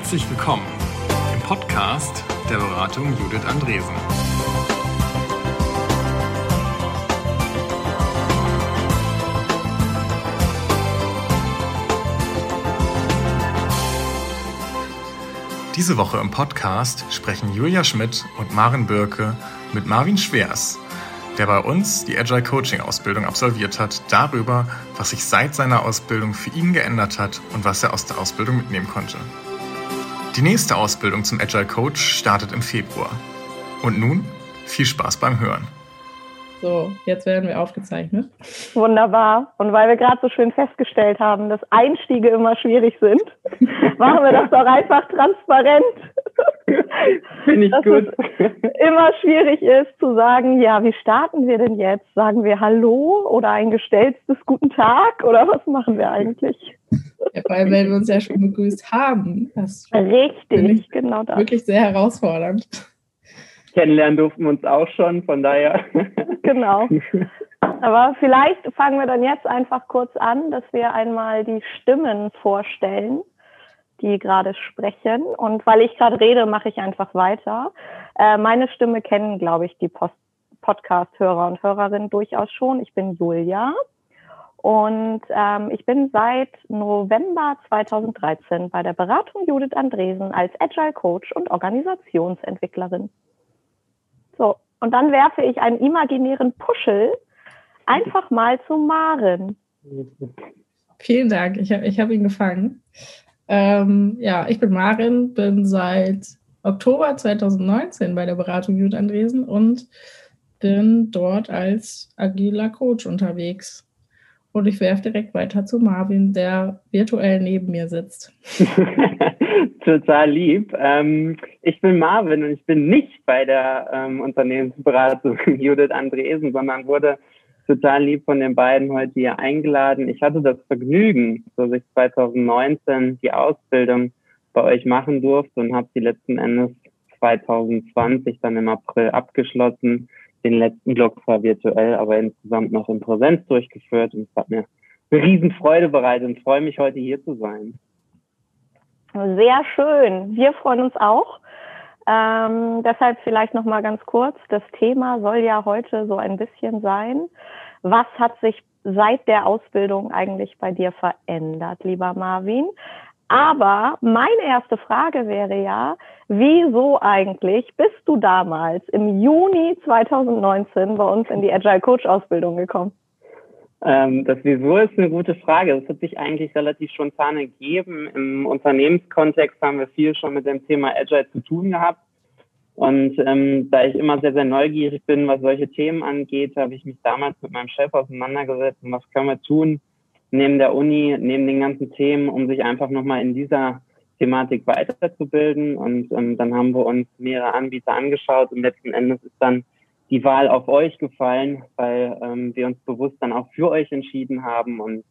Herzlich willkommen im Podcast der Beratung Judith Andresen. Diese Woche im Podcast sprechen Julia Schmidt und Maren Birke mit Marvin Schwers, der bei uns die Agile Coaching Ausbildung absolviert hat, darüber, was sich seit seiner Ausbildung für ihn geändert hat und was er aus der Ausbildung mitnehmen konnte. Die nächste Ausbildung zum Agile Coach startet im Februar. Und nun viel Spaß beim Hören. So, jetzt werden wir aufgezeichnet. Wunderbar. Und weil wir gerade so schön festgestellt haben, dass Einstiege immer schwierig sind, machen wir das doch einfach transparent. Finde ich dass gut. Es immer schwierig ist zu sagen, ja, wie starten wir denn jetzt? Sagen wir Hallo oder ein gestelltes Guten Tag oder was machen wir eigentlich? Ja, weil wir uns ja schon begrüßt haben. Das Richtig, genau das. Wirklich sehr herausfordernd kennenlernen durften wir uns auch schon, von daher. Genau. Aber vielleicht fangen wir dann jetzt einfach kurz an, dass wir einmal die Stimmen vorstellen, die gerade sprechen. Und weil ich gerade rede, mache ich einfach weiter. Äh, meine Stimme kennen, glaube ich, die Podcast-Hörer und Hörerinnen durchaus schon. Ich bin Julia. Und ähm, ich bin seit November 2013 bei der Beratung Judith Andresen als Agile Coach und Organisationsentwicklerin. So, und dann werfe ich einen imaginären Puschel einfach mal zu Maren. Vielen Dank, ich habe ich hab ihn gefangen. Ähm, ja, ich bin Marin, bin seit Oktober 2019 bei der Beratung Jud Andresen und bin dort als agiler Coach unterwegs. Und ich werfe direkt weiter zu Marvin, der virtuell neben mir sitzt. Total lieb. Ähm, ich bin Marvin und ich bin nicht bei der ähm, Unternehmensberatung Judith Andresen, sondern wurde total lieb von den beiden heute hier eingeladen. Ich hatte das Vergnügen, dass ich 2019 die Ausbildung bei euch machen durfte und habe die letzten Endes 2020 dann im April abgeschlossen. Den letzten Block zwar virtuell, aber insgesamt noch in Präsenz durchgeführt und es hat mir eine Riesenfreude bereitet und freue mich heute hier zu sein. Sehr schön. Wir freuen uns auch. Ähm, deshalb vielleicht noch mal ganz kurz. Das Thema soll ja heute so ein bisschen sein. Was hat sich seit der Ausbildung eigentlich bei dir verändert, lieber Marvin? Aber meine erste Frage wäre ja, wieso eigentlich bist du damals im Juni 2019 bei uns in die Agile Coach Ausbildung gekommen? Ähm, das Wieso ist eine gute Frage. Das hat sich eigentlich relativ spontan ergeben. Im Unternehmenskontext haben wir viel schon mit dem Thema Agile zu tun gehabt. Und ähm, da ich immer sehr, sehr neugierig bin, was solche Themen angeht, habe ich mich damals mit meinem Chef auseinandergesetzt und was können wir tun neben der Uni, neben den ganzen Themen, um sich einfach nochmal in dieser Thematik weiterzubilden. Und ähm, dann haben wir uns mehrere Anbieter angeschaut und letzten Endes ist dann die Wahl auf euch gefallen, weil ähm, wir uns bewusst dann auch für euch entschieden haben. Und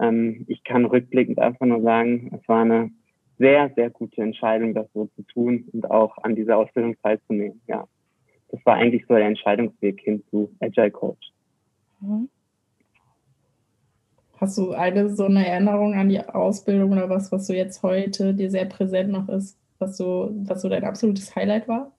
ähm, ich kann rückblickend einfach nur sagen, es war eine sehr, sehr gute Entscheidung, das so zu tun und auch an dieser Ausbildung teilzunehmen. Ja, das war eigentlich so der Entscheidungsweg hin zu Agile Coach. Mhm. Hast du eine so eine Erinnerung an die Ausbildung oder was, was du jetzt heute dir sehr präsent noch ist, was so, was so dein absolutes Highlight war?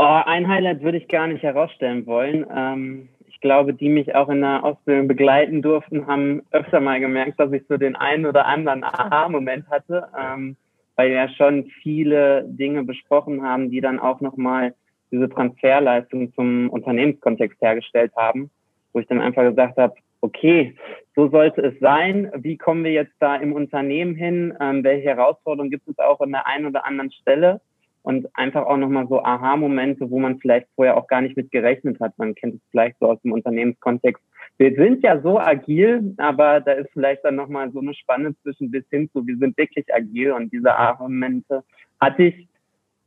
Oh, ein Highlight würde ich gar nicht herausstellen wollen. Ähm, ich glaube, die mich auch in der Ausbildung begleiten durften, haben öfter mal gemerkt, dass ich so den einen oder anderen Aha-Moment hatte, ähm, weil wir ja schon viele Dinge besprochen haben, die dann auch nochmal diese Transferleistung zum Unternehmenskontext hergestellt haben, wo ich dann einfach gesagt habe, okay, so sollte es sein. Wie kommen wir jetzt da im Unternehmen hin? Ähm, welche Herausforderungen gibt es auch an der einen oder anderen Stelle? Und einfach auch nochmal so Aha-Momente, wo man vielleicht vorher auch gar nicht mit gerechnet hat. Man kennt es vielleicht so aus dem Unternehmenskontext. Wir sind ja so agil, aber da ist vielleicht dann nochmal so eine Spanne zwischen bis hin zu, wir sind wirklich agil und diese Aha-Momente hatte ich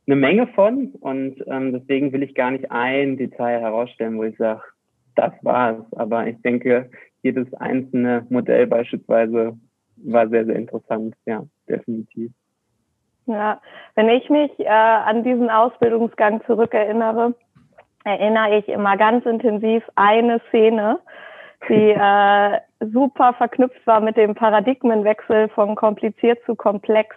eine Menge von und ähm, deswegen will ich gar nicht ein Detail herausstellen, wo ich sage, das war's. Aber ich denke, jedes einzelne Modell beispielsweise war sehr, sehr interessant. Ja, definitiv. Ja, wenn ich mich äh, an diesen Ausbildungsgang zurückerinnere, erinnere ich immer ganz intensiv eine Szene, die äh, super verknüpft war mit dem Paradigmenwechsel von kompliziert zu komplex.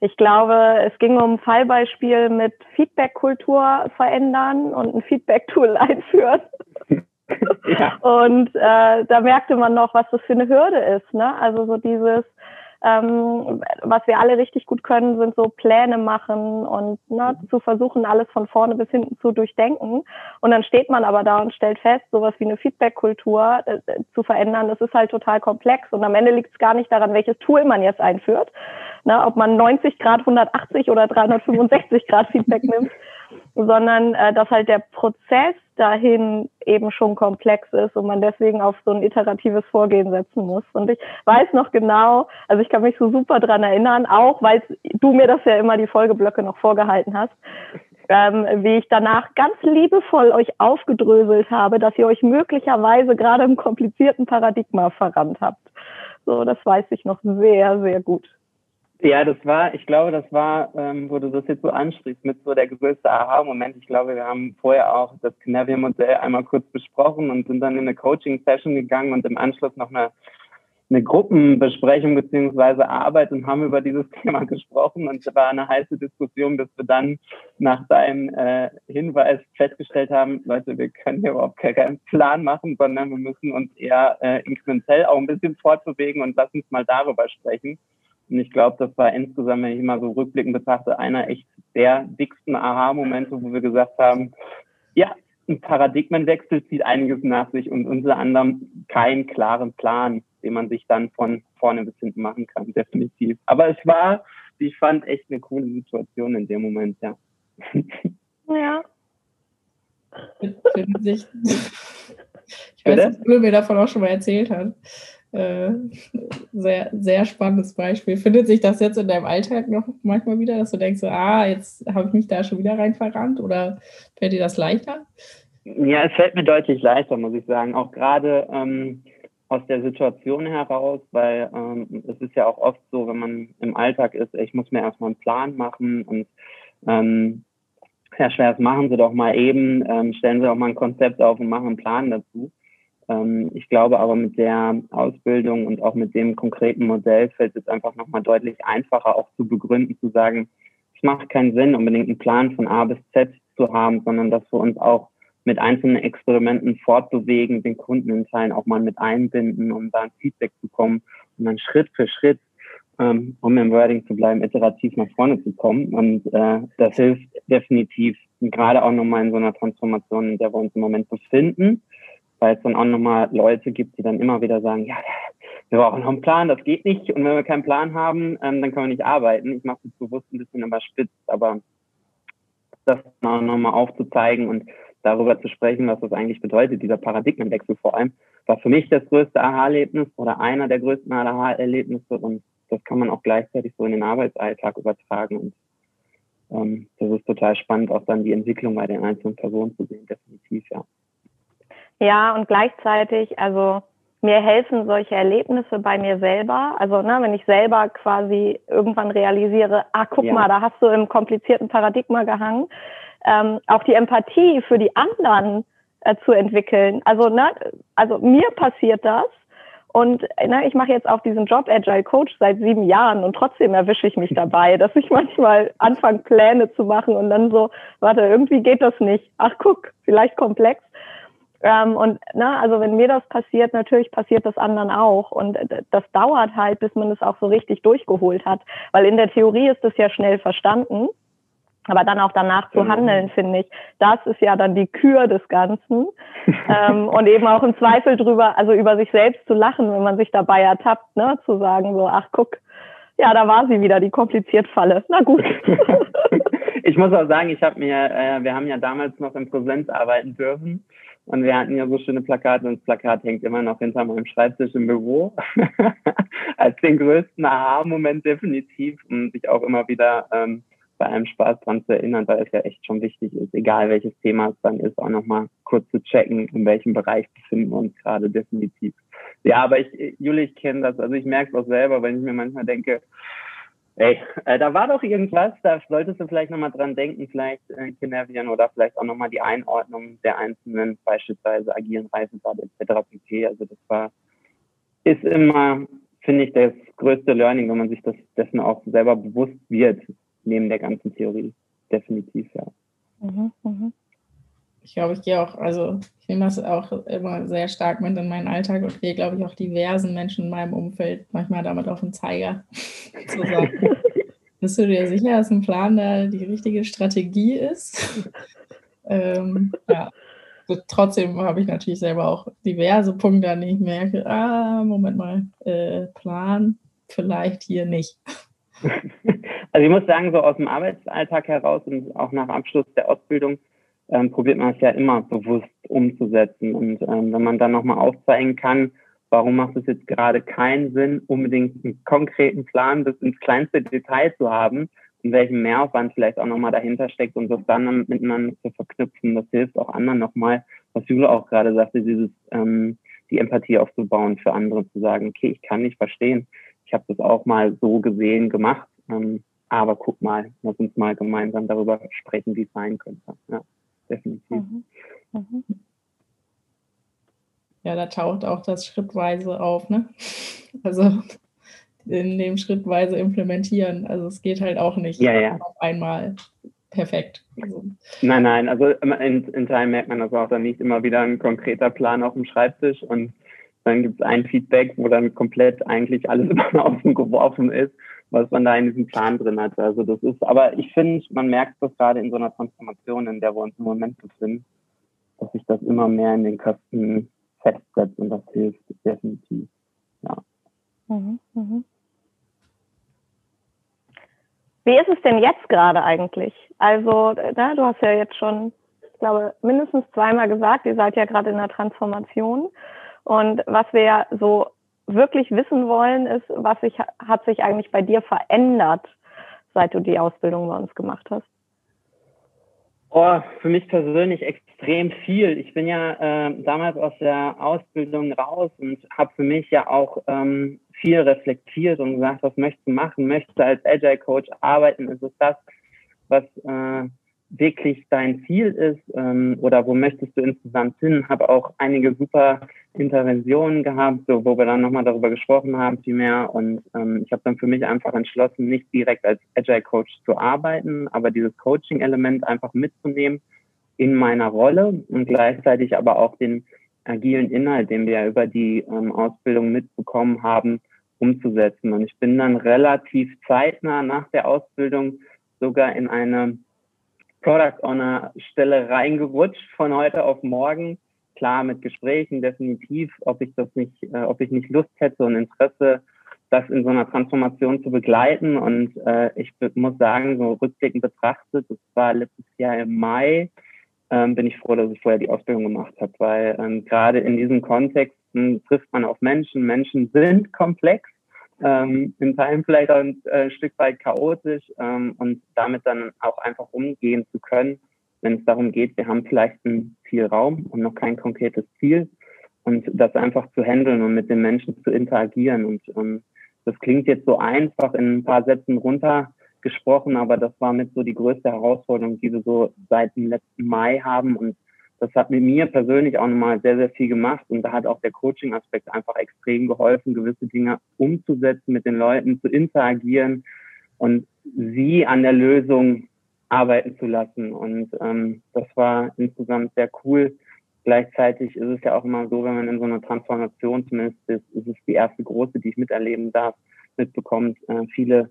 Ich glaube, es ging um ein Fallbeispiel mit Feedback-Kultur verändern und ein Feedback-Tool einführen. Ja. Und äh, da merkte man noch, was das für eine Hürde ist. Ne? Also so dieses, ähm, was wir alle richtig gut können, sind so Pläne machen und ne, zu versuchen, alles von vorne bis hinten zu durchdenken. Und dann steht man aber da und stellt fest, sowas wie eine Feedback-Kultur äh, zu verändern, das ist halt total komplex. Und am Ende liegt es gar nicht daran, welches Tool man jetzt einführt, ne, ob man 90 Grad, 180 oder 365 Grad Feedback nimmt, sondern äh, dass halt der Prozess dahin eben schon komplex ist und man deswegen auf so ein iteratives Vorgehen setzen muss. Und ich weiß noch genau, also ich kann mich so super dran erinnern, auch weil du mir das ja immer die Folgeblöcke noch vorgehalten hast, ähm, wie ich danach ganz liebevoll euch aufgedröselt habe, dass ihr euch möglicherweise gerade im komplizierten Paradigma verrannt habt. So, das weiß ich noch sehr, sehr gut. Ja, das war, ich glaube, das war, ähm, wo du das jetzt so ansprichst, mit so der größte Aha-Moment. Ich glaube, wir haben vorher auch das Canadian-Modell einmal kurz besprochen und sind dann in eine Coaching-Session gegangen und im Anschluss noch eine, eine Gruppenbesprechung beziehungsweise Arbeit und haben über dieses Thema gesprochen und es war eine heiße Diskussion, bis wir dann nach deinem äh, Hinweis festgestellt haben, Leute, wir können hier überhaupt keinen Plan machen, sondern wir müssen uns eher äh, inkrementell auch ein bisschen fortbewegen und lass uns mal darüber sprechen. Und ich glaube, das war insgesamt, wenn ich mal so rückblickend betrachte, einer echt der dicksten Aha-Momente, wo wir gesagt haben, ja, ein Paradigmenwechsel zieht einiges nach sich und unter anderem keinen klaren Plan, den man sich dann von vorne bis hinten machen kann, definitiv. Aber es war, ich fand, echt eine coole Situation in dem Moment, ja. Ja. Ich weiß, dass Uwe mir davon auch schon mal erzählt hat. Äh, sehr, sehr spannendes Beispiel. Findet sich das jetzt in deinem Alltag noch manchmal wieder, dass du denkst, ah, jetzt habe ich mich da schon wieder rein verrannt oder fällt dir das leichter? Ja, es fällt mir deutlich leichter, muss ich sagen. Auch gerade ähm, aus der Situation heraus, weil ähm, es ist ja auch oft so, wenn man im Alltag ist, ich muss mir erstmal einen Plan machen und ähm, Herr Schwers, machen Sie doch mal eben, ähm, stellen Sie doch mal ein Konzept auf und machen einen Plan dazu. Ähm, ich glaube aber mit der Ausbildung und auch mit dem konkreten Modell fällt es einfach nochmal deutlich einfacher auch zu begründen, zu sagen, es macht keinen Sinn, unbedingt einen Plan von A bis Z zu haben, sondern dass wir uns auch mit einzelnen Experimenten fortbewegen, den Kunden in Teilen auch mal mit einbinden, um da ein Feedback zu kommen und dann Schritt für Schritt, ähm, um im Wording zu bleiben, iterativ nach vorne zu kommen. Und äh, das hilft definitiv, gerade auch nochmal in so einer Transformation, in der wir uns im Moment befinden weil es dann auch nochmal Leute gibt, die dann immer wieder sagen, ja, wir brauchen noch einen Plan, das geht nicht. Und wenn wir keinen Plan haben, ähm, dann können wir nicht arbeiten. Ich mache es bewusst ein bisschen überspitzt, aber das auch nochmal aufzuzeigen und darüber zu sprechen, was das eigentlich bedeutet, dieser Paradigmenwechsel vor allem, war für mich das größte Aha-Erlebnis oder einer der größten Aha-Erlebnisse und das kann man auch gleichzeitig so in den Arbeitsalltag übertragen und ähm, das ist total spannend, auch dann die Entwicklung bei den einzelnen Personen zu sehen, definitiv, ja. Ja, und gleichzeitig, also mir helfen solche Erlebnisse bei mir selber. Also, ne, wenn ich selber quasi irgendwann realisiere, ah, guck ja. mal, da hast du im komplizierten Paradigma gehangen, ähm, auch die Empathie für die anderen äh, zu entwickeln. Also, ne, also mir passiert das. Und ne, ich mache jetzt auch diesen Job Agile Coach seit sieben Jahren und trotzdem erwische ich mich dabei, dass ich manchmal anfange, Pläne zu machen und dann so, warte, irgendwie geht das nicht. Ach, guck, vielleicht komplex. Ähm, und na, also wenn mir das passiert, natürlich passiert das anderen auch. Und das dauert halt, bis man es auch so richtig durchgeholt hat. Weil in der Theorie ist es ja schnell verstanden. Aber dann auch danach zu handeln, finde ich, das ist ja dann die Kür des Ganzen. ähm, und eben auch im Zweifel drüber, also über sich selbst zu lachen, wenn man sich dabei ertappt, ne, zu sagen so, ach guck, ja, da war sie wieder, die kompliziert Falle. Na gut. ich muss auch sagen, ich habe mir, äh, wir haben ja damals noch in Präsenz arbeiten dürfen. Und wir hatten ja so schöne Plakate und das Plakat hängt immer noch hinter meinem Schreibtisch im Büro. Als den größten Aha-Moment definitiv und sich auch immer wieder ähm, bei einem Spaß dran zu erinnern, weil es ja echt schon wichtig ist, egal welches Thema es dann ist, auch nochmal kurz zu checken, in welchem Bereich befinden wir uns gerade definitiv. Ja, aber ich, Juli, ich kenne das, also ich merke es auch selber, wenn ich mir manchmal denke, Ey, äh, da war doch irgendwas, da solltest du vielleicht nochmal dran denken, vielleicht äh, Kinervian oder vielleicht auch nochmal die Einordnung der einzelnen, beispielsweise agilen Reisebade etc. pp. Also das war, ist immer, finde ich, das größte Learning, wenn man sich das dessen auch selber bewusst wird, neben der ganzen Theorie. Definitiv, ja. Mhm, mh. Ich glaube, ich gehe auch, also ich nehme das auch immer sehr stark mit in meinen Alltag und gehe, glaube ich, auch diversen Menschen in meinem Umfeld manchmal damit auf den Zeiger. Bist du dir sicher, dass ein Plan da die richtige Strategie ist? ähm, ja. Trotzdem habe ich natürlich selber auch diverse Punkte, an denen ich merke, ah, Moment mal, äh, Plan vielleicht hier nicht. Also ich muss sagen, so aus dem Arbeitsalltag heraus und auch nach Abschluss der Ausbildung ähm, probiert man es ja immer bewusst umzusetzen. Und ähm, wenn man dann nochmal aufzeigen kann, warum macht es jetzt gerade keinen Sinn, unbedingt einen konkreten Plan bis ins kleinste Detail zu haben und welchen Mehraufwand vielleicht auch nochmal dahinter steckt und das dann miteinander zu verknüpfen, das hilft auch anderen nochmal, was Jule auch gerade sagte, dieses ähm, die Empathie aufzubauen für andere, zu sagen, okay, ich kann nicht verstehen, ich habe das auch mal so gesehen gemacht, ähm, aber guck mal, lass uns mal gemeinsam darüber sprechen, wie es sein könnte. Ja, definitiv. Mhm. Mhm. Ja, da taucht auch das schrittweise auf, ne? Also in dem schrittweise implementieren. Also es geht halt auch nicht ja, ja. auf einmal perfekt. Also. Nein, nein, also in, in Teilen merkt man das auch, dann nicht immer wieder ein konkreter Plan auf dem Schreibtisch und dann gibt es ein Feedback, wo dann komplett eigentlich alles über den Haufen geworfen ist, was man da in diesem Plan drin hat. Also das ist, aber ich finde, man merkt das gerade in so einer Transformation, in der wir uns im Moment befinden, dass sich das immer mehr in den Köpfen festsetzt und das hilft definitiv. Ja. Mhm, mh. Wie ist es denn jetzt gerade eigentlich? Also, na, du hast ja jetzt schon, ich glaube, mindestens zweimal gesagt, ihr seid ja gerade in der Transformation. Und was wir ja so wirklich wissen wollen, ist, was sich, hat sich eigentlich bei dir verändert, seit du die Ausbildung bei uns gemacht hast? Oh, für mich persönlich extrem viel. Ich bin ja äh, damals aus der Ausbildung raus und habe für mich ja auch ähm, viel reflektiert und gesagt, was möchtest du machen? Möchtest du als Agile Coach arbeiten? Ist es das, was äh, wirklich dein Ziel ist ähm, oder wo möchtest du insgesamt hin? Habe auch einige super Interventionen gehabt, so, wo wir dann nochmal darüber gesprochen haben, viel mehr. Und ähm, ich habe dann für mich einfach entschlossen, nicht direkt als Agile Coach zu arbeiten, aber dieses Coaching-Element einfach mitzunehmen in meiner Rolle und gleichzeitig aber auch den agilen Inhalt, den wir ja über die ähm, Ausbildung mitbekommen haben, umzusetzen. Und ich bin dann relativ zeitnah nach der Ausbildung sogar in eine Product Owner Stelle reingerutscht von heute auf morgen. Klar, mit Gesprächen definitiv, ob ich das nicht, äh, ob ich nicht Lust hätte und Interesse, das in so einer Transformation zu begleiten. Und äh, ich muss sagen, so rückblickend betrachtet, das war letztes Jahr im Mai, ähm, bin ich froh, dass ich vorher die Ausbildung gemacht habe, weil ähm, gerade in diesen Kontexten trifft man auf Menschen. Menschen sind komplex ähm, in Teilen vielleicht auch ein äh, Stück weit chaotisch ähm, und damit dann auch einfach umgehen zu können, wenn es darum geht, wir haben vielleicht ein viel Raum und noch kein konkretes Ziel und das einfach zu handeln und mit den Menschen zu interagieren. Und ähm, das klingt jetzt so einfach in ein paar Sätzen runtergesprochen, aber das war mit so die größte Herausforderung, die wir so seit dem letzten Mai haben und das hat mit mir persönlich auch nochmal sehr, sehr viel gemacht und da hat auch der Coaching-Aspekt einfach extrem geholfen, gewisse Dinge umzusetzen, mit den Leuten zu interagieren und sie an der Lösung arbeiten zu lassen. Und ähm, das war insgesamt sehr cool. Gleichzeitig ist es ja auch immer so, wenn man in so einer Transformation zumindest ist, ist es die erste große, die ich miterleben darf, mitbekommt. Äh, viele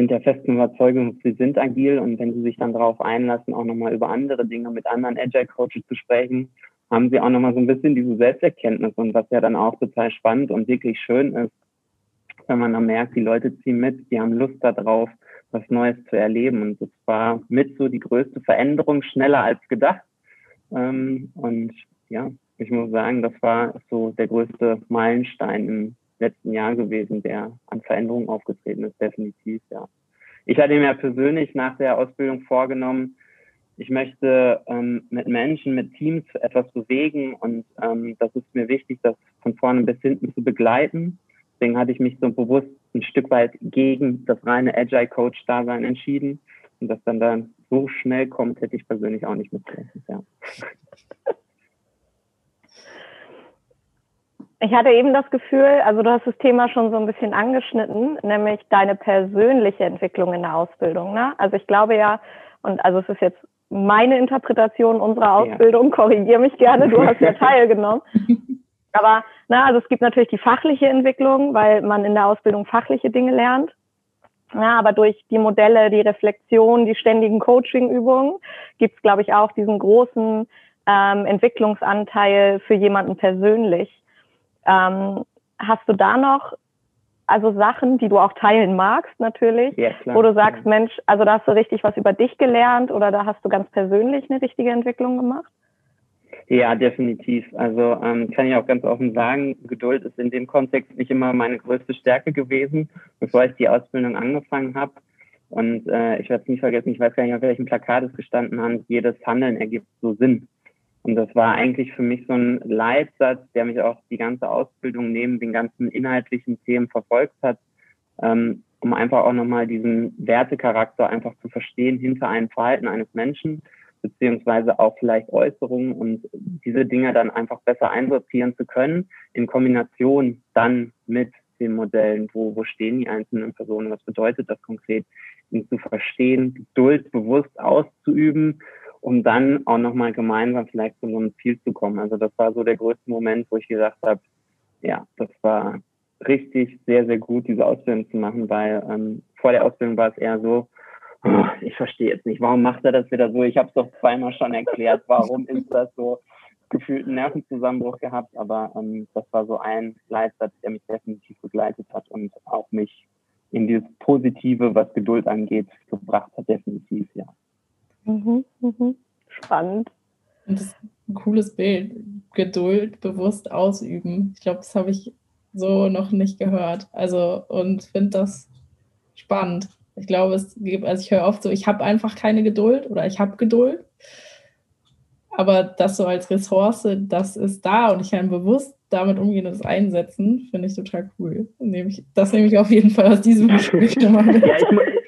sind der festen Überzeugung, sie sind agil und wenn sie sich dann darauf einlassen, auch nochmal über andere Dinge mit anderen Agile Coaches zu sprechen, haben sie auch nochmal so ein bisschen diese Selbsterkenntnis und was ja dann auch total spannend und wirklich schön ist, wenn man dann merkt, die Leute ziehen mit, die haben Lust darauf, was Neues zu erleben. Und das war mit so die größte Veränderung, schneller als gedacht. Ähm, und ja, ich muss sagen, das war so der größte Meilenstein im letzten Jahr gewesen, der an Veränderungen aufgetreten ist, definitiv, ja. Ich hatte mir persönlich nach der Ausbildung vorgenommen, ich möchte ähm, mit Menschen, mit Teams etwas bewegen und ähm, das ist mir wichtig, das von vorne bis hinten zu begleiten. Deswegen hatte ich mich so bewusst ein Stück weit gegen das reine Agile Coach Dasein entschieden und das dann dann so schnell kommt, hätte ich persönlich auch nicht mitgerechnet, ja. Ich hatte eben das Gefühl, also du hast das Thema schon so ein bisschen angeschnitten, nämlich deine persönliche Entwicklung in der Ausbildung. Ne? Also ich glaube ja, und also es ist jetzt meine Interpretation unserer Ausbildung, ja. korrigiere mich gerne, du hast ja teilgenommen. Aber na, also es gibt natürlich die fachliche Entwicklung, weil man in der Ausbildung fachliche Dinge lernt. Ja, aber durch die Modelle, die Reflexion, die ständigen Coaching-Übungen gibt es, glaube ich, auch diesen großen ähm, Entwicklungsanteil für jemanden persönlich. Ähm, hast du da noch also Sachen, die du auch teilen magst natürlich, ja, wo du sagst, Mensch, also da hast du richtig was über dich gelernt oder da hast du ganz persönlich eine richtige Entwicklung gemacht? Ja, definitiv. Also ähm, kann ich auch ganz offen sagen, Geduld ist in dem Kontext nicht immer meine größte Stärke gewesen, bevor ich die Ausbildung angefangen habe. Und äh, ich werde es nie vergessen, ich weiß gar nicht, auf welchem Plakat es gestanden hat, jedes Handeln ergibt so Sinn. Und das war eigentlich für mich so ein Leitsatz, der mich auch die ganze Ausbildung neben den ganzen inhaltlichen Themen verfolgt hat, ähm, um einfach auch nochmal diesen Wertecharakter einfach zu verstehen hinter einem Verhalten eines Menschen, beziehungsweise auch vielleicht Äußerungen und diese Dinge dann einfach besser einsortieren zu können, in Kombination dann mit den Modellen, wo, wo stehen die einzelnen Personen, was bedeutet das konkret, ihn zu verstehen, Geduld bewusst auszuüben um dann auch nochmal gemeinsam vielleicht zu so einem Ziel zu kommen. Also das war so der größte Moment, wo ich gesagt habe, ja, das war richtig sehr, sehr gut, diese Ausbildung zu machen, weil ähm, vor der Ausbildung war es eher so, oh, ich verstehe jetzt nicht, warum macht er das wieder so? Ich habe es doch zweimal schon erklärt, warum ist das so? Gefühlt einen Nervenzusammenbruch gehabt, aber ähm, das war so ein Leitsatz, der mich definitiv begleitet hat und auch mich in dieses Positive, was Geduld angeht, gebracht hat, definitiv, ja. Mhm, mhm. Spannend. Und das ist ein cooles Bild. Geduld bewusst ausüben. Ich glaube, das habe ich so noch nicht gehört. Also und finde das spannend. Ich glaube, es gibt, also ich höre oft so, ich habe einfach keine Geduld oder ich habe Geduld. Aber das so als Ressource, das ist da und ich kann bewusst damit umgehen und es einsetzen, finde ich total cool. Das nehme ich auf jeden Fall aus diesem Gespräch. Ja, ich,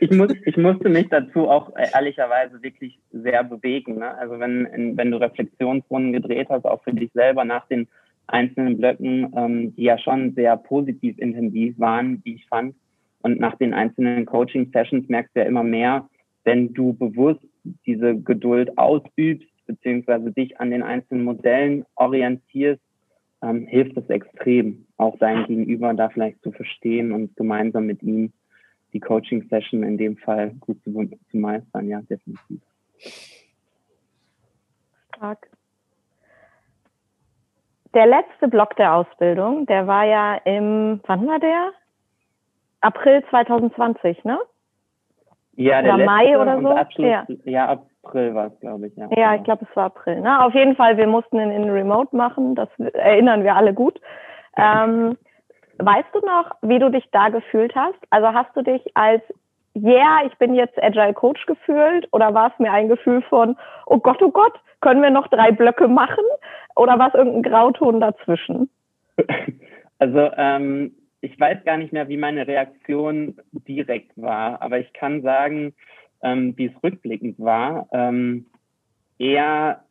ich, muss, ich musste mich dazu auch äh, ehrlicherweise wirklich sehr bewegen. Ne? Also wenn, wenn du Reflexionsrunden gedreht hast, auch für dich selber nach den einzelnen Blöcken, ähm, die ja schon sehr positiv intensiv waren, wie ich fand, und nach den einzelnen Coaching-Sessions merkst du ja immer mehr, wenn du bewusst diese Geduld ausübst, beziehungsweise dich an den einzelnen Modellen orientierst, ähm, hilft es extrem, auch dein Gegenüber da vielleicht zu verstehen und gemeinsam mit ihm die Coaching-Session in dem Fall gut zu, zu meistern. Ja, definitiv. Stark. Der letzte Block der Ausbildung, der war ja im, wann war der? April 2020, ne? Ja, der oder Mai oder so? Abschluss, ja. ja, April war es, glaube ich. Ja, ja ich glaube, es war April. Ne? Auf jeden Fall, wir mussten ihn in Remote machen. Das erinnern wir alle gut. Ähm, weißt du noch, wie du dich da gefühlt hast? Also hast du dich als yeah, ich bin jetzt Agile Coach gefühlt oder war es mir ein Gefühl von, oh Gott, oh Gott, können wir noch drei Blöcke machen? Oder war es irgendein Grauton dazwischen? Also ähm, ich weiß gar nicht mehr, wie meine Reaktion direkt war, aber ich kann sagen, ähm, wie es rückblickend war, ähm, eher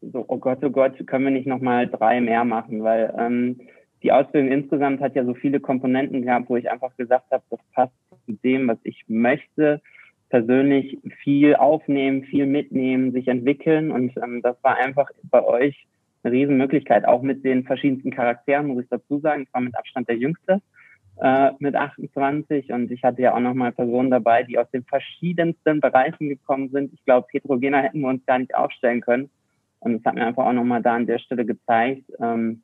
so, oh Gott, oh Gott, können wir nicht nochmal drei mehr machen, weil ähm, die Ausbildung insgesamt hat ja so viele Komponenten gehabt, wo ich einfach gesagt habe, das passt zu dem, was ich möchte. Persönlich viel aufnehmen, viel mitnehmen, sich entwickeln und ähm, das war einfach bei euch eine Riesenmöglichkeit, auch mit den verschiedensten Charakteren, muss ich dazu sagen. Ich war mit Abstand der Jüngste äh, mit 28 und ich hatte ja auch nochmal Personen dabei, die aus den verschiedensten Bereichen gekommen sind. Ich glaube, heterogener hätten wir uns gar nicht aufstellen können. Und es hat mir einfach auch nochmal da an der Stelle gezeigt, ähm,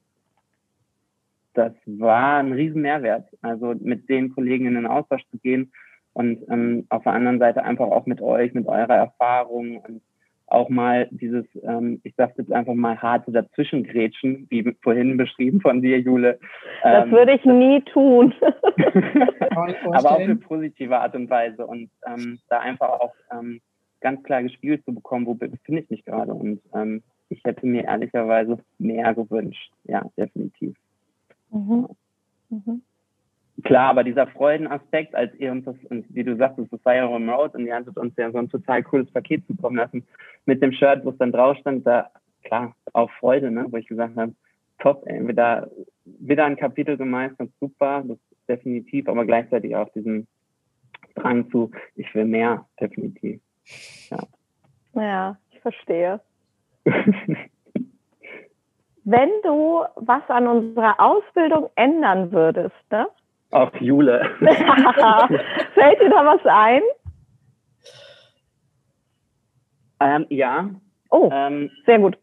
das war ein riesen Mehrwert. Also mit den Kollegen in den Austausch zu gehen und ähm, auf der anderen Seite einfach auch mit euch, mit eurer Erfahrung und auch mal dieses, ähm, ich sage jetzt einfach mal harte Dazwischengrätschen, wie vorhin beschrieben von dir, Jule. Ähm, das würde ich nie tun. aber auf eine positive Art und Weise und ähm, da einfach auch ähm, ganz klar gespielt zu bekommen, wo befinde ich mich gerade und ähm, ich hätte mir ehrlicherweise mehr gewünscht. Ja, definitiv. Mhm. Mhm. Klar, aber dieser Freudenaspekt, als ihr uns das, wie du sagst, das war ja remote und ihr hattet uns ja so ein total cooles Paket zukommen lassen mit dem Shirt, wo es dann drauf stand, da, klar, auch Freude, ne, wo ich gesagt habe, top, ey, wir da wieder ein Kapitel gemeistert, super, das ist definitiv, aber gleichzeitig auch diesen Drang zu, ich will mehr, definitiv. Ja, ja ich verstehe. Wenn du was an unserer Ausbildung ändern würdest, ne? Auf Jule. Fällt dir da was ein? Ähm, ja. Oh, ähm, sehr gut.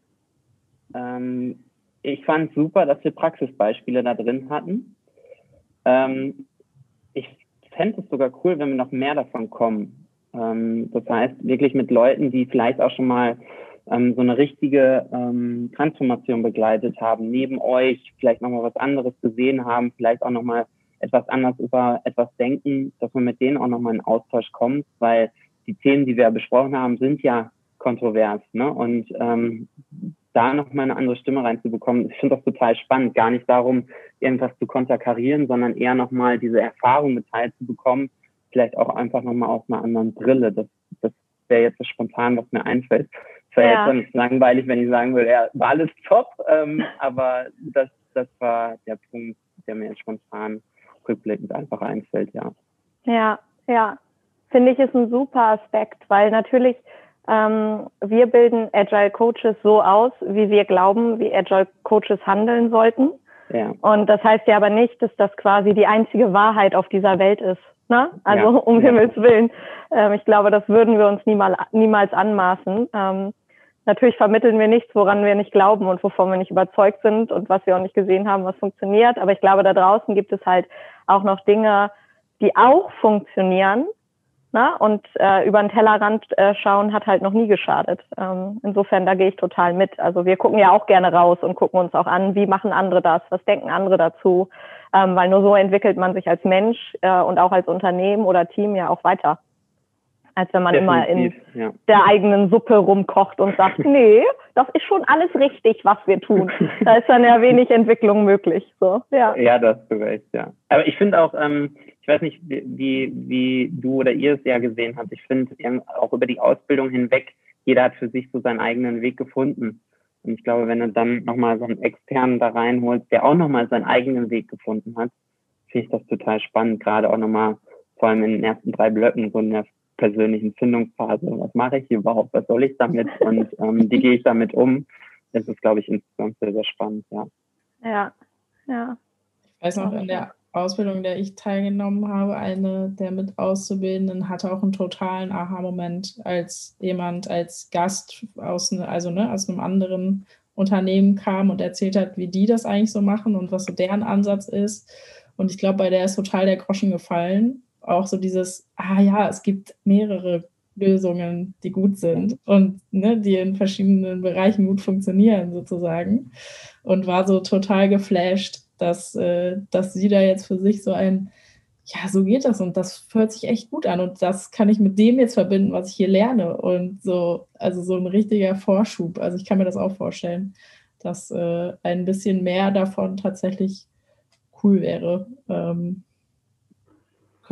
Ähm, ich fand super, dass wir Praxisbeispiele da drin hatten. Ähm, ich fände es sogar cool, wenn wir noch mehr davon kommen. Ähm, das heißt, wirklich mit Leuten, die vielleicht auch schon mal ähm, so eine richtige ähm, Transformation begleitet haben, neben euch vielleicht nochmal was anderes gesehen haben, vielleicht auch nochmal etwas anders über etwas denken, dass man mit denen auch nochmal in Austausch kommt, weil die Themen, die wir besprochen haben, sind ja kontrovers. Ne? Und ähm, da nochmal eine andere Stimme reinzubekommen, ich finde das total spannend. Gar nicht darum, irgendwas zu konterkarieren, sondern eher nochmal diese Erfahrung mit teilzubekommen, vielleicht auch einfach nochmal aus einer anderen Brille. Das, das wäre jetzt so spontan, was mir einfällt. Es wäre ja. jetzt langweilig, wenn ich sagen würde, ja, war alles top, ähm, aber das, das war der Punkt, der mir jetzt spontan rückblickend einfach einfällt, ja. Ja, ja. Finde ich ist ein super Aspekt, weil natürlich ähm, wir bilden Agile Coaches so aus, wie wir glauben, wie Agile Coaches handeln sollten. Ja. Und das heißt ja aber nicht, dass das quasi die einzige Wahrheit auf dieser Welt ist. Ne? Also ja. um. Himmels Willen. Ähm, ich glaube, das würden wir uns niemals, niemals anmaßen. Ähm, natürlich vermitteln wir nichts, woran wir nicht glauben und wovon wir nicht überzeugt sind und was wir auch nicht gesehen haben, was funktioniert. Aber ich glaube, da draußen gibt es halt auch noch Dinge, die auch funktionieren, Ne? Und äh, über den Tellerrand äh, schauen hat halt noch nie geschadet. Ähm, insofern, da gehe ich total mit. Also wir gucken ja auch gerne raus und gucken uns auch an, wie machen andere das, was denken andere dazu. Ähm, weil nur so entwickelt man sich als Mensch äh, und auch als Unternehmen oder Team ja auch weiter. Als wenn man Definitiv, immer in ja. der eigenen Suppe rumkocht und sagt, nee, das ist schon alles richtig, was wir tun. da ist dann ja wenig Entwicklung möglich. So, ja. ja, das hast du recht, ja. Aber ich finde auch, ähm, ich weiß nicht, wie, wie du oder ihr es ja gesehen habt. Ich finde auch über die Ausbildung hinweg, jeder hat für sich so seinen eigenen Weg gefunden. Und ich glaube, wenn du dann nochmal so einen externen da reinholst, der auch nochmal seinen eigenen Weg gefunden hat, finde ich das total spannend. Gerade auch nochmal, vor allem in den ersten drei Blöcken, so in der persönlichen Findungsphase. Was mache ich hier überhaupt? Was soll ich damit? Und ähm, wie gehe ich damit um? Das ist, glaube ich, insgesamt sehr, sehr spannend, ja. Ja, ja. Ich weiß noch, in der Ausbildung, in der ich teilgenommen habe, eine der mit Auszubildenden hatte auch einen totalen Aha-Moment, als jemand als Gast aus, ne, also, ne, aus einem anderen Unternehmen kam und erzählt hat, wie die das eigentlich so machen und was so deren Ansatz ist. Und ich glaube, bei der ist total der Groschen gefallen. Auch so dieses, ah ja, es gibt mehrere Lösungen, die gut sind und ne, die in verschiedenen Bereichen gut funktionieren, sozusagen. Und war so total geflasht, dass, äh, dass sie da jetzt für sich so ein, ja, so geht das und das hört sich echt gut an und das kann ich mit dem jetzt verbinden, was ich hier lerne und so, also so ein richtiger Vorschub. Also ich kann mir das auch vorstellen, dass äh, ein bisschen mehr davon tatsächlich cool wäre. Ähm,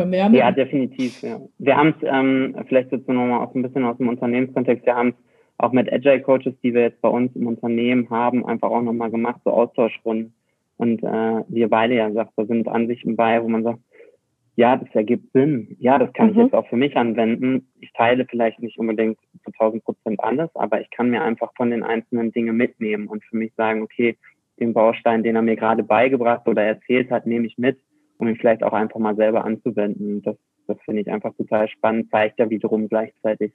ja, ja definitiv. Ja. Wir haben es ähm, vielleicht jetzt nochmal aus ein bisschen aus dem Unternehmenskontext, wir haben es auch mit Agile Coaches, die wir jetzt bei uns im Unternehmen haben, einfach auch nochmal gemacht, so Austauschrunden und äh, wir beide ja sagt, da sind Ansichten bei, wo man sagt, ja, das ergibt Sinn. Ja, das kann mhm. ich jetzt auch für mich anwenden. Ich teile vielleicht nicht unbedingt zu 1000 Prozent alles, aber ich kann mir einfach von den einzelnen Dingen mitnehmen und für mich sagen, okay, den Baustein, den er mir gerade beigebracht oder erzählt hat, nehme ich mit, um ihn vielleicht auch einfach mal selber anzuwenden. Das, das finde ich einfach total spannend, zeigt ja wiederum gleichzeitig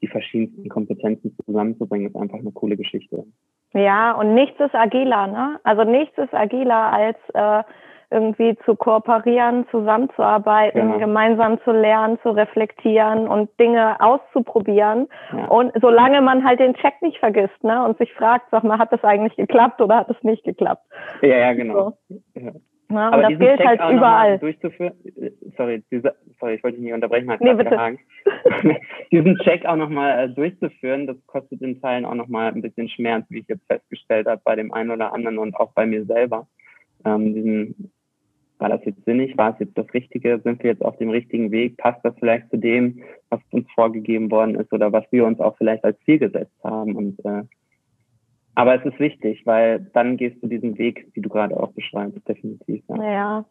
die verschiedensten Kompetenzen zusammenzubringen, ist einfach eine coole Geschichte. Ja, und nichts ist agiler, ne? Also nichts ist agiler als äh, irgendwie zu kooperieren, zusammenzuarbeiten, genau. gemeinsam zu lernen, zu reflektieren und Dinge auszuprobieren. Ja. Und solange man halt den Check nicht vergisst, ne? Und sich fragt, sag mal, hat das eigentlich geklappt oder hat es nicht geklappt? Ja, ja, genau. So. Ja. Ja, und das gilt Check halt überall. Durchzuführen, sorry, diese, sorry, ich wollte dich nicht unterbrechen, hat nee, bitte. diesen Check auch nochmal äh, durchzuführen, das kostet in Teilen auch nochmal ein bisschen Schmerz, wie ich jetzt festgestellt habe, bei dem einen oder anderen und auch bei mir selber. Ähm, diesen, war das jetzt sinnig? War es jetzt das Richtige? Sind wir jetzt auf dem richtigen Weg? Passt das vielleicht zu dem, was uns vorgegeben worden ist oder was wir uns auch vielleicht als Ziel gesetzt haben? Und äh, Aber es ist wichtig, weil dann gehst du diesen Weg, wie du gerade auch beschreibst, definitiv. Ja. ja.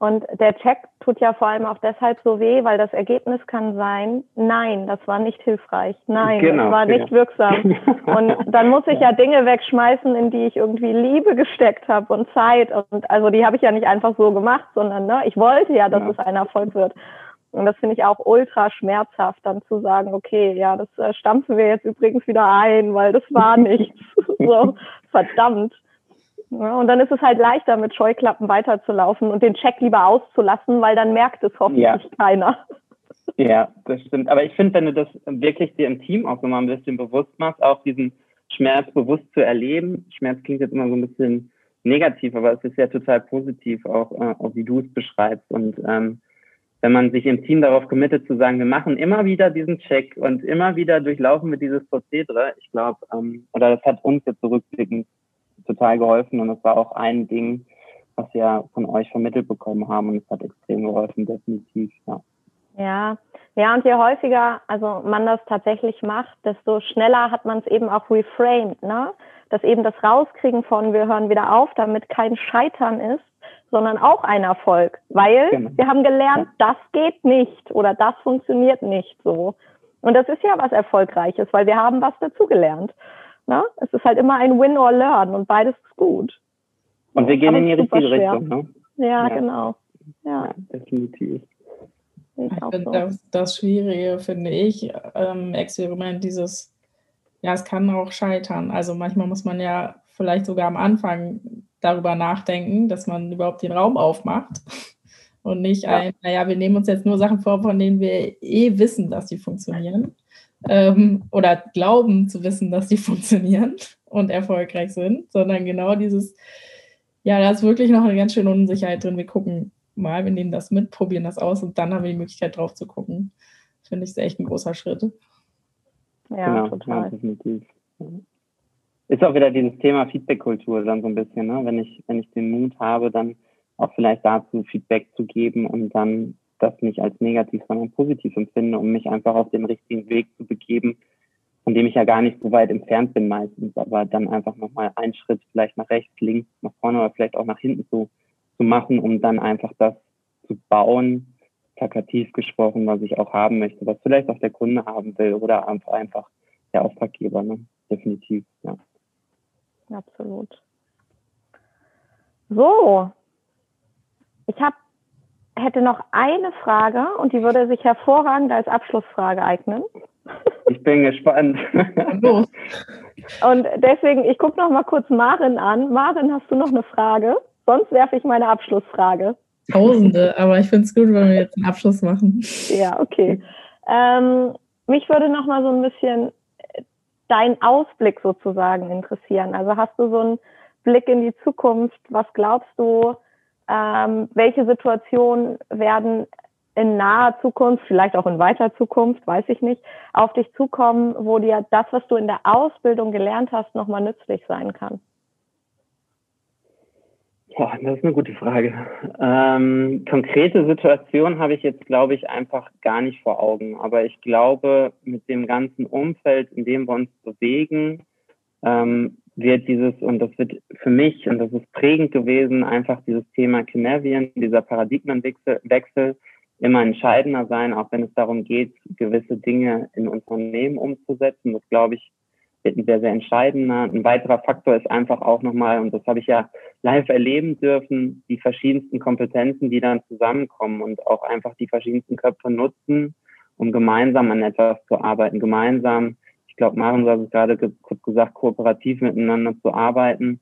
Und der Check tut ja vor allem auch deshalb so weh, weil das Ergebnis kann sein, nein, das war nicht hilfreich, nein, genau, das war nicht ja. wirksam. Und dann muss ich ja. ja Dinge wegschmeißen, in die ich irgendwie Liebe gesteckt habe und Zeit. Und also die habe ich ja nicht einfach so gemacht, sondern ne, ich wollte ja, dass ja. es ein Erfolg wird. Und das finde ich auch ultra schmerzhaft, dann zu sagen, okay, ja, das äh, stampfen wir jetzt übrigens wieder ein, weil das war nichts. so, verdammt. Ja, und dann ist es halt leichter, mit Scheuklappen weiterzulaufen und den Check lieber auszulassen, weil dann merkt es hoffentlich ja. keiner. Ja, das stimmt. Aber ich finde, wenn du das wirklich dir im Team auch nochmal ein bisschen bewusst machst, auch diesen Schmerz bewusst zu erleben. Schmerz klingt jetzt immer so ein bisschen negativ, aber es ist ja total positiv, auch, äh, auch wie du es beschreibst. Und ähm, wenn man sich im Team darauf committet zu sagen, wir machen immer wieder diesen Check und immer wieder durchlaufen wir dieses Prozedere, ich glaube, ähm, oder das hat uns jetzt zurückblickend total geholfen und es war auch ein Ding, was wir von euch vermittelt bekommen haben und es hat extrem geholfen, definitiv, ja. Ja, ja, und je häufiger also man das tatsächlich macht, desto schneller hat man es eben auch reframed, ne? Dass eben das Rauskriegen von wir hören wieder auf, damit kein Scheitern ist, sondern auch ein Erfolg, weil genau. wir haben gelernt, das geht nicht oder das funktioniert nicht so. Und das ist ja was Erfolgreiches, weil wir haben was dazugelernt. Ne? Es ist halt immer ein Win or Learn und beides ist gut. Und wir gehen in die richtige Richtung. Ne? Ja, ja, genau. Ja, ja definitiv. Ich, ich finde so. das, das Schwierige, finde ich, ähm, Experiment, dieses, ja, es kann auch scheitern. Also manchmal muss man ja vielleicht sogar am Anfang darüber nachdenken, dass man überhaupt den Raum aufmacht und nicht ja. ein, naja, wir nehmen uns jetzt nur Sachen vor, von denen wir eh wissen, dass die funktionieren ähm, oder glauben zu wissen, dass die funktionieren und erfolgreich sind, sondern genau dieses, ja, da ist wirklich noch eine ganz schöne Unsicherheit drin. Wir gucken mal, wir nehmen das mit, probieren das aus und dann haben wir die Möglichkeit drauf zu gucken. Finde ich, ist echt ein großer Schritt. Ja, genau, total. Ja, definitiv. Ist auch wieder dieses Thema Feedback-Kultur dann so ein bisschen, ne? Wenn ich, wenn ich den Mut habe, dann auch vielleicht dazu Feedback zu geben und dann das nicht als negativ, sondern positiv empfinde, um mich einfach auf den richtigen Weg zu begeben, von dem ich ja gar nicht so weit entfernt bin meistens, aber dann einfach nochmal einen Schritt vielleicht nach rechts, links, nach vorne oder vielleicht auch nach hinten zu, zu machen, um dann einfach das zu bauen, plakativ gesprochen, was ich auch haben möchte, was vielleicht auch der Kunde haben will oder einfach, der Auftraggeber, ne? definitiv, ja. Absolut. So, ich habe hätte noch eine Frage und die würde sich hervorragend als Abschlussfrage eignen. Ich bin gespannt. und deswegen, ich gucke noch mal kurz Marin an. Marin, hast du noch eine Frage? Sonst werfe ich meine Abschlussfrage. Tausende, aber ich finde es gut, wenn wir jetzt einen Abschluss machen. Ja, okay. Ähm, mich würde noch mal so ein bisschen dein Ausblick sozusagen interessieren. Also hast du so einen Blick in die Zukunft? Was glaubst du? ähm, welche Situationen werden in naher Zukunft, vielleicht auch in weiter Zukunft, weiß ich nicht, auf dich zukommen, wo dir das, was du in der Ausbildung gelernt hast, nochmal nützlich sein kann? Boah, das ist eine gute Frage. Ähm, konkrete Situationen habe ich jetzt, glaube ich, einfach gar nicht vor Augen. Aber ich glaube, mit dem ganzen Umfeld, in dem wir uns bewegen, ähm, wird dieses, und das wird für mich, und das ist prägend gewesen, einfach dieses Thema Kinevien, dieser Paradigmenwechsel immer entscheidender sein, auch wenn es darum geht, gewisse Dinge in Unternehmen umzusetzen. Das glaube ich, wird ein sehr, sehr entscheidender. Ein weiterer Faktor ist einfach auch nochmal, und das habe ich ja live erleben dürfen, die verschiedensten Kompetenzen, die dann zusammenkommen und auch einfach die verschiedensten Köpfe nutzen, um gemeinsam an etwas zu arbeiten, gemeinsam glaube, Maren, du hast es gerade kurz gesagt, kooperativ miteinander zu arbeiten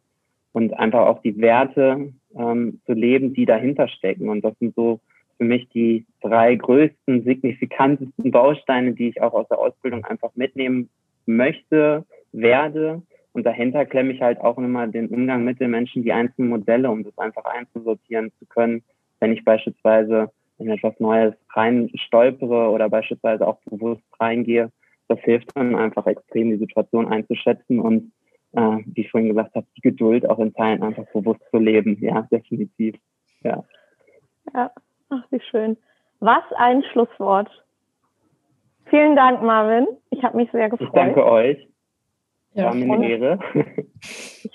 und einfach auch die Werte ähm, zu leben, die dahinter stecken. Und das sind so für mich die drei größten, signifikantesten Bausteine, die ich auch aus der Ausbildung einfach mitnehmen möchte, werde. Und dahinter klemme ich halt auch immer den Umgang mit den Menschen, die einzelnen Modelle, um das einfach einzusortieren zu können, wenn ich beispielsweise in etwas Neues rein stolpere oder beispielsweise auch bewusst reingehe, das hilft dann einfach extrem, die Situation einzuschätzen und, äh, wie ich vorhin gesagt habe, die Geduld auch in Teilen einfach bewusst zu leben. Ja, definitiv. Ja. Ja, ach, wie schön. Was ein Schlusswort. Vielen Dank, Marvin. Ich habe mich sehr gefreut. Ich danke euch. Ja, War mir eine Ehre.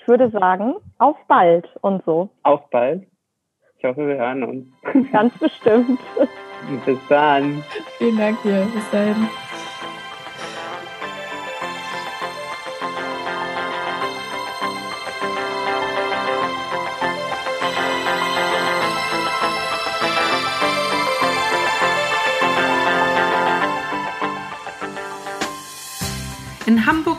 würde sagen, auf bald und so. Auf bald. Ich hoffe, wir hören uns. Ganz bestimmt. Bis dann. Vielen Dank dir. Bis dahin.